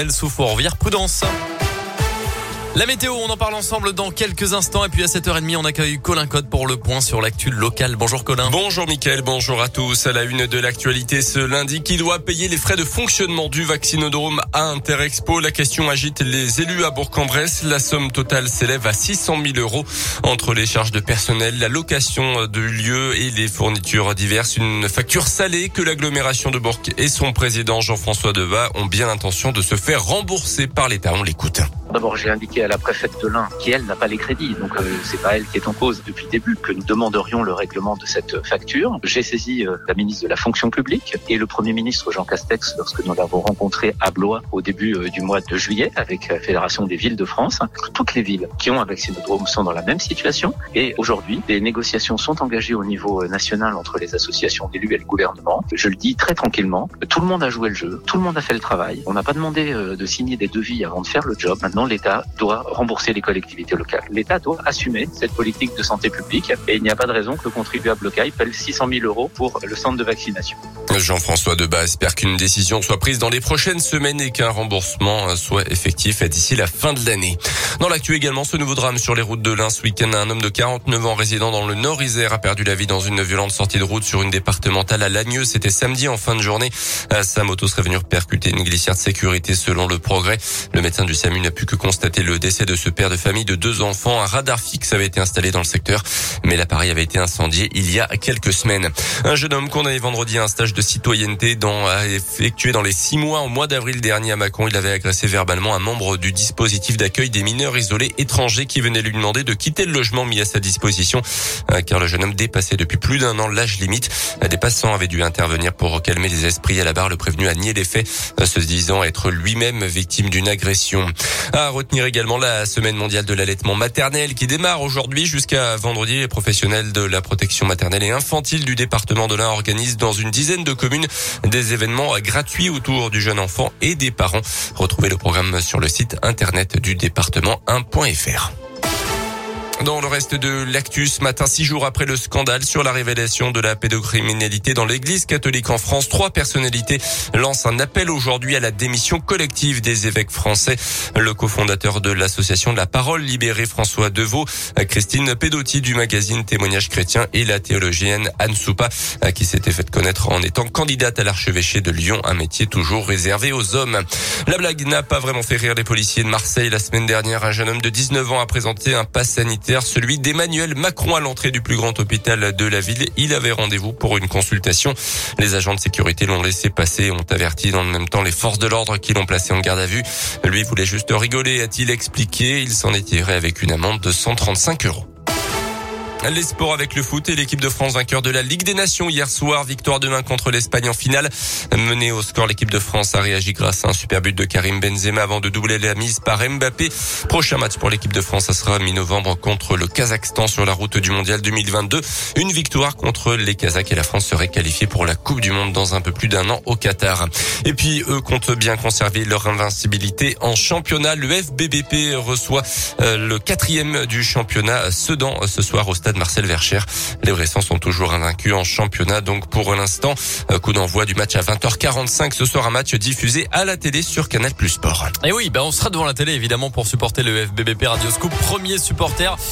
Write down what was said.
Elle souffre, reviens prudence. La météo, on en parle ensemble dans quelques instants. Et puis à 7h30, on accueille Colin Code pour le point sur l'actu local. Bonjour Colin. Bonjour Mickaël, bonjour à tous. À la une de l'actualité ce lundi, qui doit payer les frais de fonctionnement du vaccinodrome à Interexpo? La question agite les élus à Bourg-en-Bresse. La somme totale s'élève à 600 000 euros entre les charges de personnel, la location de lieux et les fournitures diverses. Une facture salée que l'agglomération de Bourg et son président Jean-François Devat ont bien l'intention de se faire rembourser par l'État. On l'écoute. D'abord, j'ai indiqué à la préfète de l'Ain qui, elle, n'a pas les crédits. Donc, euh, c'est pas elle qui est en cause depuis le début que nous demanderions le règlement de cette facture. J'ai saisi euh, la ministre de la fonction publique et le premier ministre Jean Castex lorsque nous l'avons rencontré à Blois au début euh, du mois de juillet avec la Fédération des villes de France. Toutes les villes qui ont un vaccinodrome sont dans la même situation et aujourd'hui, les négociations sont engagées au niveau euh, national entre les associations d'élus et le gouvernement. Je le dis très tranquillement. Tout le monde a joué le jeu. Tout le monde a fait le travail. On n'a pas demandé euh, de signer des devis avant de faire le job. l'État doit rembourser les collectivités locales. L'État doit assumer cette politique de santé publique et il n'y a pas de raison que le contribuable local paie 600 000 euros pour le centre de vaccination. Jean-François Debat espère qu'une décision soit prise dans les prochaines semaines et qu'un remboursement soit effectif d'ici la fin de l'année. Dans l'actu également, ce nouveau drame sur les routes de l'Ain ce week-end, un homme de 49 ans résidant dans le Nord-Isère a perdu la vie dans une violente sortie de route sur une départementale à Lagneux. C'était samedi en fin de journée. Sa moto serait venue percuter une glissière de sécurité selon le progrès. Le médecin du SAMU n'a pu que constater le décès de ce père de famille de deux enfants. Un radar fixe avait été installé dans le secteur, mais l'appareil avait été incendié il y a quelques semaines. Un jeune homme condamné vendredi à un stage de citoyenneté dans, a effectué dans les six mois au mois d'avril dernier à Macon. Il avait agressé verbalement un membre du dispositif d'accueil des mineurs isolés étrangers qui venait lui demander de quitter le logement mis à sa disposition euh, car le jeune homme dépassait depuis plus d'un an l'âge limite. Des passants avaient dû intervenir pour calmer les esprits à la barre. Le prévenu a nié les faits, euh, se disant être lui-même victime d'une agression. À retenir également la semaine mondiale de l'allaitement maternel qui démarre aujourd'hui jusqu'à vendredi. Les professionnels de la protection maternelle et infantile du département de l'Ain organisent dans une dizaine de communes des événements gratuits autour du jeune enfant et des parents. Retrouvez le programme sur le site internet du département 1.fr. Dans le reste de l'actu ce matin, six jours après le scandale sur la révélation de la pédocriminalité dans l'église catholique en France, trois personnalités lancent un appel aujourd'hui à la démission collective des évêques français. Le cofondateur de l'association de la parole libérée, François Deveau, Christine Pedotti du magazine Témoignage chrétien et la théologienne Anne Soupa, qui s'était fait connaître en étant candidate à l'archevêché de Lyon, un métier toujours réservé aux hommes. La blague n'a pas vraiment fait rire les policiers de Marseille. La semaine dernière, un jeune homme de 19 ans a présenté un pass sanitaire celui d'Emmanuel Macron à l'entrée du plus grand hôpital de la ville. Il avait rendez-vous pour une consultation. Les agents de sécurité l'ont laissé passer ont averti dans le même temps les forces de l'ordre qui l'ont placé en garde à vue. Lui voulait juste rigoler, a-t-il expliqué. Il s'en est tiré avec une amende de 135 euros. Les sports avec le foot et l'équipe de France vainqueur de la Ligue des Nations hier soir. Victoire demain contre l'Espagne en finale. Menée au score, l'équipe de France a réagi grâce à un super but de Karim Benzema avant de doubler la mise par Mbappé. Prochain match pour l'équipe de France, ça sera mi-novembre contre le Kazakhstan sur la route du Mondial 2022. Une victoire contre les Kazakhs et la France serait qualifiée pour la Coupe du Monde dans un peu plus d'un an au Qatar. Et puis, eux comptent bien conserver leur invincibilité en championnat. Le FBBP reçoit euh, le quatrième du championnat Sedan ce soir au stade de Marcel Vercher. Les Bressans sont toujours invaincus en championnat. Donc pour l'instant, euh, coup d'envoi du match à 20h45. Ce soir, un match diffusé à la télé sur Canal Plus Sport. Et oui, ben on sera devant la télé évidemment pour supporter le FBBP Radio Scoop, premier supporter